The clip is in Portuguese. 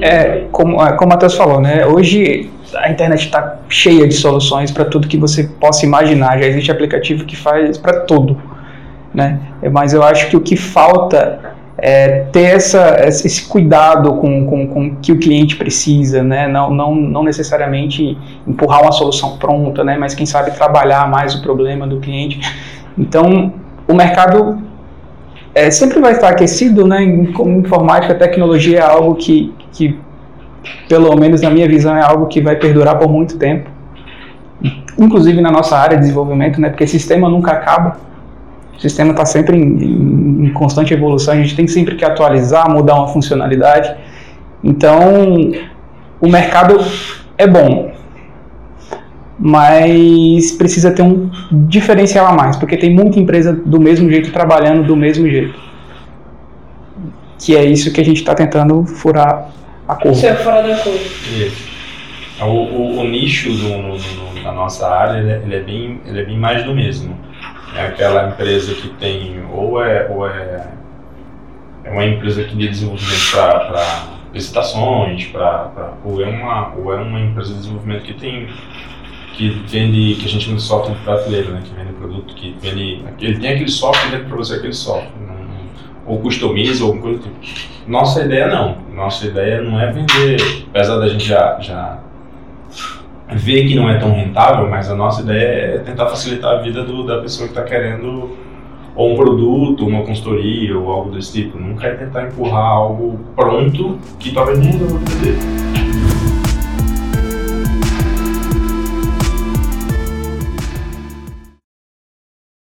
É, como, é, como o Matheus falou, né? Hoje a internet está cheia de soluções para tudo que você possa imaginar. Já existe aplicativo que faz para tudo, né? Mas eu acho que o que falta é ter essa, esse cuidado com, com, com o que o cliente precisa, né? Não, não, não necessariamente empurrar uma solução pronta, né? Mas quem sabe trabalhar mais o problema do cliente. Então, o mercado é, sempre vai estar aquecido, né? Informática, tecnologia é algo que, que, pelo menos na minha visão, é algo que vai perdurar por muito tempo. Inclusive na nossa área de desenvolvimento, né? Porque sistema nunca acaba. O sistema está sempre em, em, constante evolução. A gente tem sempre que atualizar, mudar uma funcionalidade. Então, o mercado é bom, mas precisa ter um diferencial a mais, porque tem muita empresa do mesmo jeito trabalhando do mesmo jeito. Que é isso que a gente está tentando furar a curva. Isso é fora da curva. O, o, o, nicho do, no, no, da nossa área ele é, ele é, bem, ele é bem mais do mesmo. É aquela empresa que tem, ou é, ou é, é uma empresa que de desenvolvimento para licitações, pra, pra, ou, é uma, ou é uma empresa de desenvolvimento que tem que vende, que a gente chama de software de prateleira, né? que vende produto, que vende, ele tem aquele software dentro para você aquele software, ou customiza ou alguma coisa do tipo. Nossa ideia não, nossa ideia não é vender, apesar da gente já, já ver que não é tão rentável, mas a nossa ideia é tentar facilitar a vida do, da pessoa que está querendo ou um produto, uma consultoria ou algo desse tipo. Nunca é tentar empurrar algo pronto que talvez nem resolva vender.